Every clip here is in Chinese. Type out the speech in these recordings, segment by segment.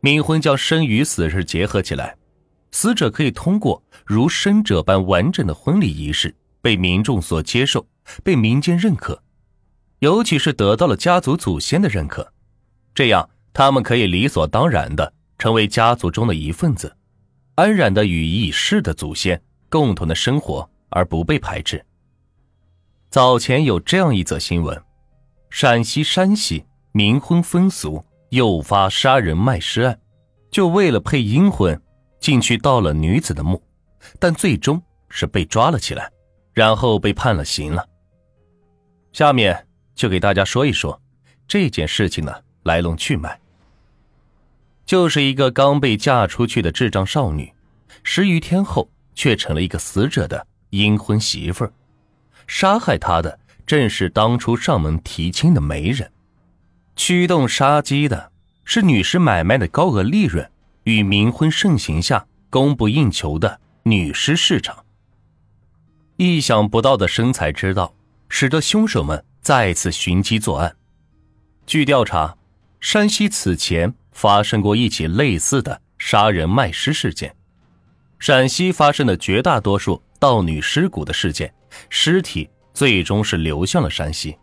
冥婚将生与死是结合起来，死者可以通过如生者般完整的婚礼仪式被民众所接受，被民间认可，尤其是得到了家族祖先的认可，这样他们可以理所当然的成为家族中的一份子，安然的与已逝的祖先共同的生活而不被排斥。早前有这样一则新闻：陕西山西冥婚风俗。诱发杀人卖尸案，就为了配阴婚，进去盗了女子的墓，但最终是被抓了起来，然后被判了刑了。下面就给大家说一说这件事情的来龙去脉。就是一个刚被嫁出去的智障少女，十余天后却成了一个死者的阴婚媳妇儿，杀害她的正是当初上门提亲的媒人。驱动杀机的是女尸买卖的高额利润与冥婚盛行下供不应求的女尸市场。意想不到的生财之道，使得凶手们再次寻机作案。据调查，山西此前发生过一起类似的杀人卖尸事件。陕西发生的绝大多数盗女尸骨的事件，尸体最终是流向了山西。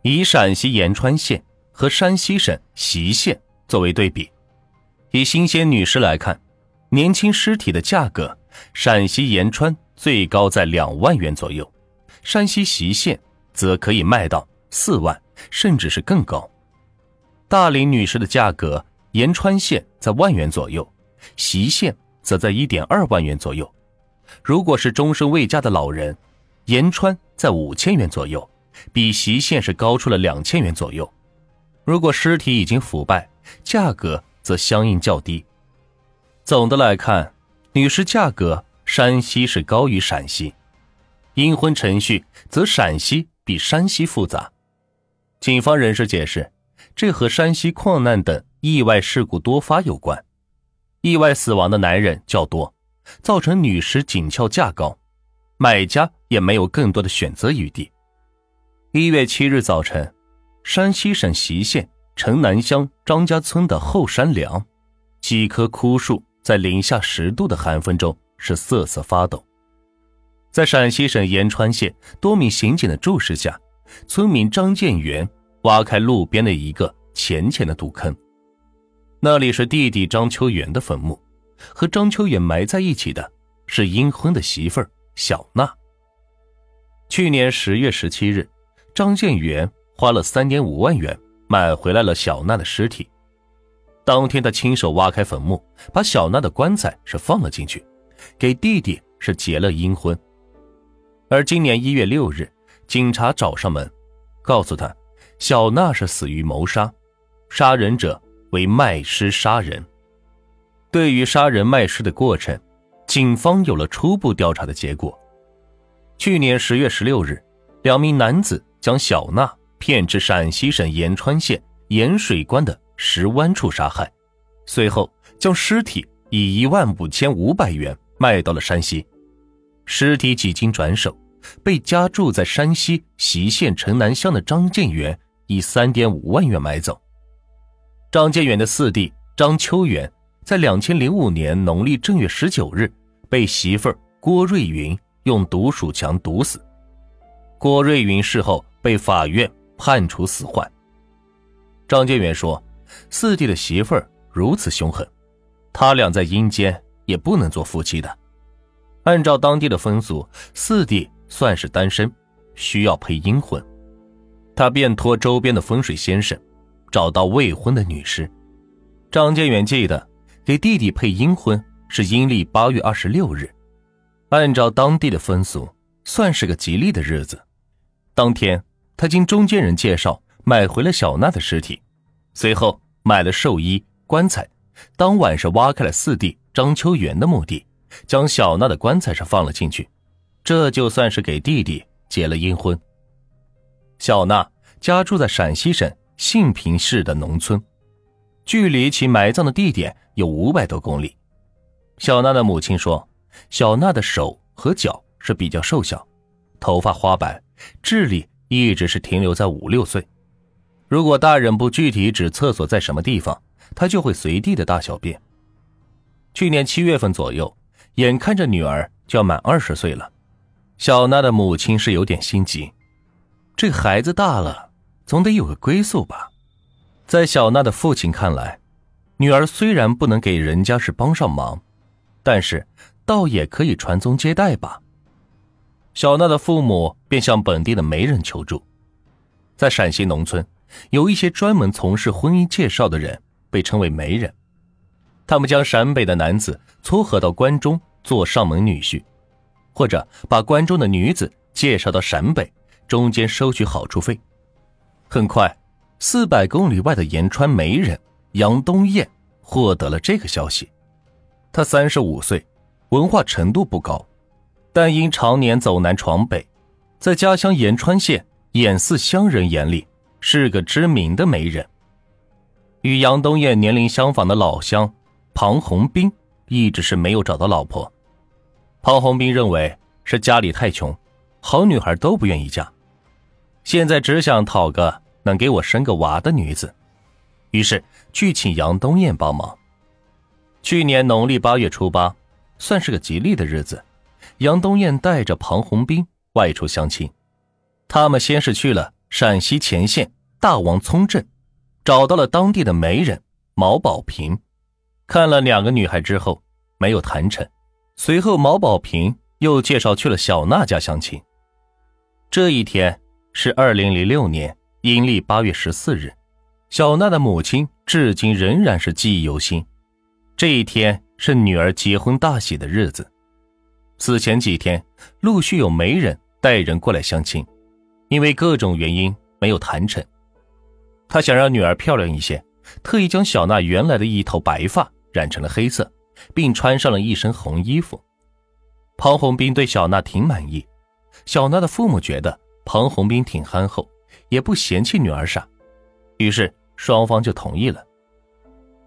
以陕西延川县。和山西省隰县作为对比，以新鲜女尸来看，年轻尸体的价格，陕西延川最高在两万元左右，山西隰县则可以卖到四万，甚至是更高。大龄女尸的价格，延川县在万元左右，隰县则在一点二万元左右。如果是终身未嫁的老人，延川在五千元左右，比隰县是高出了两千元左右。如果尸体已经腐败，价格则相应较低。总的来看，女尸价格山西是高于陕西，阴婚程序则陕西比山西复杂。警方人士解释，这和山西矿难等意外事故多发有关，意外死亡的男人较多，造成女尸紧俏价高，买家也没有更多的选择余地。一月七日早晨。山西省隰县城南乡张家村的后山梁，几棵枯树在零下十度的寒风中是瑟瑟发抖。在陕西省延川县多名刑警的注视下，村民张建元挖开路边的一个浅浅的土坑，那里是弟弟张秋元的坟墓。和张秋元埋在一起的是阴婚的媳妇小娜。去年十月十七日，张建元。花了三点五万元买回来了小娜的尸体。当天，他亲手挖开坟墓，把小娜的棺材是放了进去，给弟弟是结了阴婚。而今年一月六日，警察找上门，告诉他，小娜是死于谋杀，杀人者为卖尸杀人。对于杀人卖尸的过程，警方有了初步调查的结果。去年十月十六日，两名男子将小娜。骗至陕西省延川县盐水关的石湾处杀害，随后将尸体以一万五千五百元卖到了山西。尸体几经转手，被家住在山西隰县城南乡的张建元以三点五万元买走。张建元的四弟张秋元在两千零五年农历正月十九日被媳妇郭瑞云用毒鼠强毒死。郭瑞云事后被法院。判处死缓。张建元说：“四弟的媳妇儿如此凶狠，他俩在阴间也不能做夫妻的。按照当地的风俗，四弟算是单身，需要配阴婚。他便托周边的风水先生，找到未婚的女尸。张建元记得给弟弟配阴婚是阴历八月二十六日，按照当地的风俗，算是个吉利的日子。当天。”他经中间人介绍买回了小娜的尸体，随后买了寿衣、棺材，当晚是挖开了四弟张秋元的墓地，将小娜的棺材上放了进去，这就算是给弟弟结了阴婚。小娜家住在陕西省兴平市的农村，距离其埋葬的地点有五百多公里。小娜的母亲说，小娜的手和脚是比较瘦小，头发花白，智力。一直是停留在五六岁。如果大人不具体指厕所在什么地方，他就会随地的大小便。去年七月份左右，眼看着女儿就要满二十岁了，小娜的母亲是有点心急。这孩子大了，总得有个归宿吧。在小娜的父亲看来，女儿虽然不能给人家是帮上忙，但是倒也可以传宗接代吧。小娜的父母便向本地的媒人求助。在陕西农村，有一些专门从事婚姻介绍的人，被称为媒人。他们将陕北的男子撮合到关中做上门女婿，或者把关中的女子介绍到陕北，中间收取好处费。很快，四百公里外的延川媒人杨东艳获得了这个消息。他三十五岁，文化程度不高。但因常年走南闯北，在家乡延川县兖寺乡人眼里是个知名的媒人。与杨东艳年龄相仿的老乡庞红兵一直是没有找到老婆。庞红兵认为是家里太穷，好女孩都不愿意嫁，现在只想讨个能给我生个娃的女子，于是去请杨东艳帮忙。去年农历八月初八，算是个吉利的日子。杨东艳带着庞红兵外出相亲，他们先是去了陕西乾县大王村镇，找到了当地的媒人毛宝平，看了两个女孩之后没有谈成，随后毛宝平又介绍去了小娜家相亲。这一天是二零零六年阴历八月十四日，小娜的母亲至今仍然是记忆犹新，这一天是女儿结婚大喜的日子。此前几天，陆续有媒人带人过来相亲，因为各种原因没有谈成。他想让女儿漂亮一些，特意将小娜原来的一头白发染成了黑色，并穿上了一身红衣服。庞红兵对小娜挺满意，小娜的父母觉得庞红兵挺憨厚，也不嫌弃女儿傻，于是双方就同意了。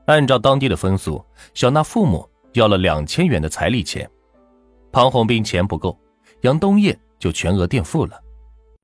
按照当地的风俗，小娜父母要了两千元的彩礼钱。庞红兵钱不够，杨东业就全额垫付了。